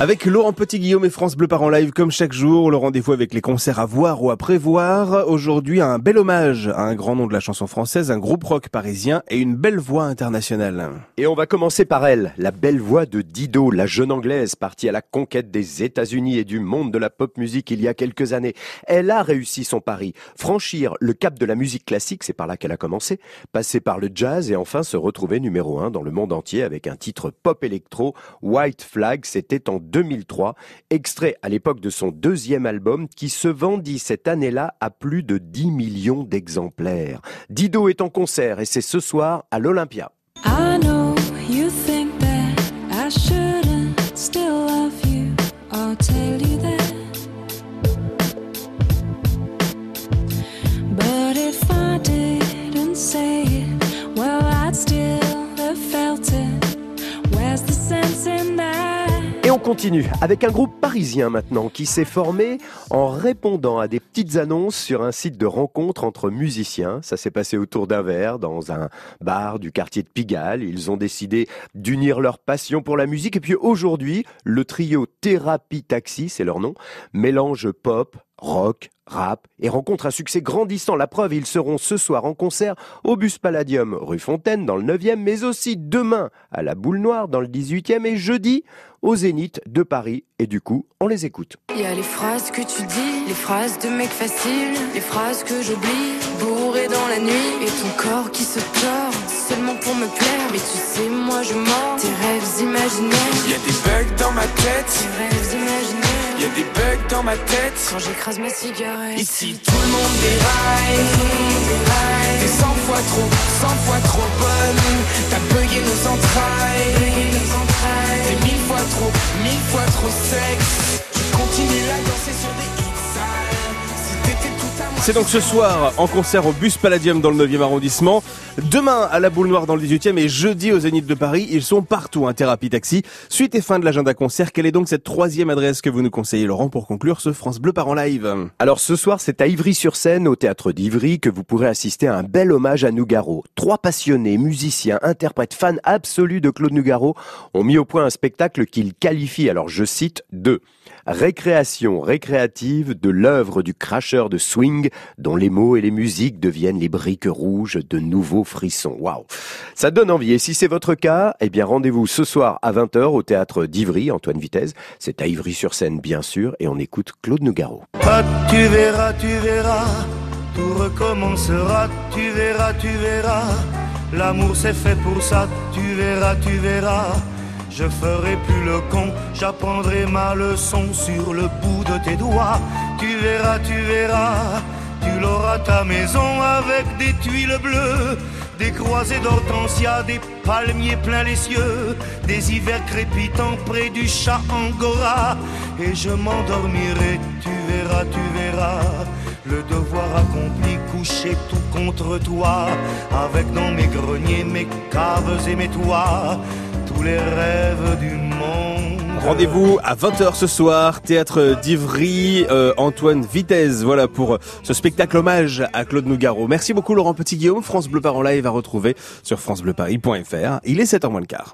Avec Laurent Petit-Guillaume et France Bleu Par en live comme chaque jour, le rendez-vous avec les concerts à voir ou à prévoir. Aujourd'hui, un bel hommage à un grand nom de la chanson française, un groupe rock parisien et une belle voix internationale. Et on va commencer par elle, la belle voix de Dido, la jeune anglaise partie à la conquête des États-Unis et du monde de la pop musique il y a quelques années. Elle a réussi son pari, franchir le cap de la musique classique, c'est par là qu'elle a commencé, passer par le jazz et enfin se retrouver numéro un dans le monde entier avec un titre pop électro, White Flag, c'était en 2003, extrait à l'époque de son deuxième album qui se vendit cette année-là à plus de 10 millions d'exemplaires. Dido est en concert et c'est ce soir à l'Olympia. Continue avec un groupe parisien maintenant qui s'est formé en répondant à des petites annonces sur un site de rencontre entre musiciens. Ça s'est passé autour d'un verre dans un bar du quartier de Pigalle. Ils ont décidé d'unir leur passion pour la musique et puis aujourd'hui, le trio Thérapie Taxi, c'est leur nom, mélange pop, rock, rap et rencontre un succès grandissant. La preuve, ils seront ce soir en concert au Bus Palladium rue Fontaine dans le 9e, mais aussi demain à la Boule Noire dans le 18e et jeudi au Zénith de Paris. Et du coup, on les écoute. Il y a les phrases que tu dis, les phrases de mec facile, les phrases que j'oublie, bourré dans la nuit, et ton corps qui se tord seulement pour me plaire. Mais tu sais, moi je mens, tes rêves imaginaires. Il y a des bugs dans ma tête, tes rêves imaginaires. Des bugs dans ma tête quand j'écrase ma cigarette. Ici tout le monde déraille, t'es 100 fois trop, 100 fois trop bonne. T'as bugué nos entrailles, t'es mille fois trop, mille fois trop sexe. C'est donc ce soir en concert au Bus Palladium dans le 9e arrondissement. Demain à la Boule Noire dans le 18e et jeudi au Zénith de Paris. Ils sont partout, un thérapie taxi. Suite et fin de l'agenda concert. Quelle est donc cette troisième adresse que vous nous conseillez, Laurent, pour conclure ce France Bleu par en live? Alors ce soir, c'est à Ivry-sur-Seine, au théâtre d'Ivry, que vous pourrez assister à un bel hommage à Nougaro. Trois passionnés, musiciens, interprètes, fans absolus de Claude Nougaro ont mis au point un spectacle qu'ils qualifient, alors je cite, de récréation récréative de l'œuvre du cracheur de swing dont les mots et les musiques deviennent les briques rouges de nouveaux frissons. Waouh Ça donne envie. Et si c'est votre cas, eh bien rendez-vous ce soir à 20h au théâtre d'Ivry, Antoine Vitesse. C'est à Ivry-sur-Seine, bien sûr, et on écoute Claude Nougaro. Ah, tu verras, tu verras, tout recommencera, tu verras, tu verras. L'amour c'est fait pour ça, tu verras, tu verras. Je ferai plus le con, j'apprendrai ma leçon sur le bout de tes doigts. Tu verras, tu verras, tu l'auras ta maison avec des tuiles bleues, des croisées d'hortensia, des palmiers pleins les cieux, des hivers crépitants près du chat angora. Et je m'endormirai, tu verras, tu verras. Le devoir accompli, couché tout contre toi, avec dans mes greniers mes caves et mes toits tous les rêves. Rendez-vous à 20h ce soir, théâtre d'Ivry, euh, Antoine Vitesse, voilà pour ce spectacle hommage à Claude Nougaro. Merci beaucoup Laurent Petit-Guillaume, France Bleu Paris en live à retrouver sur francebleuparis.fr. Il est 7h moins le quart.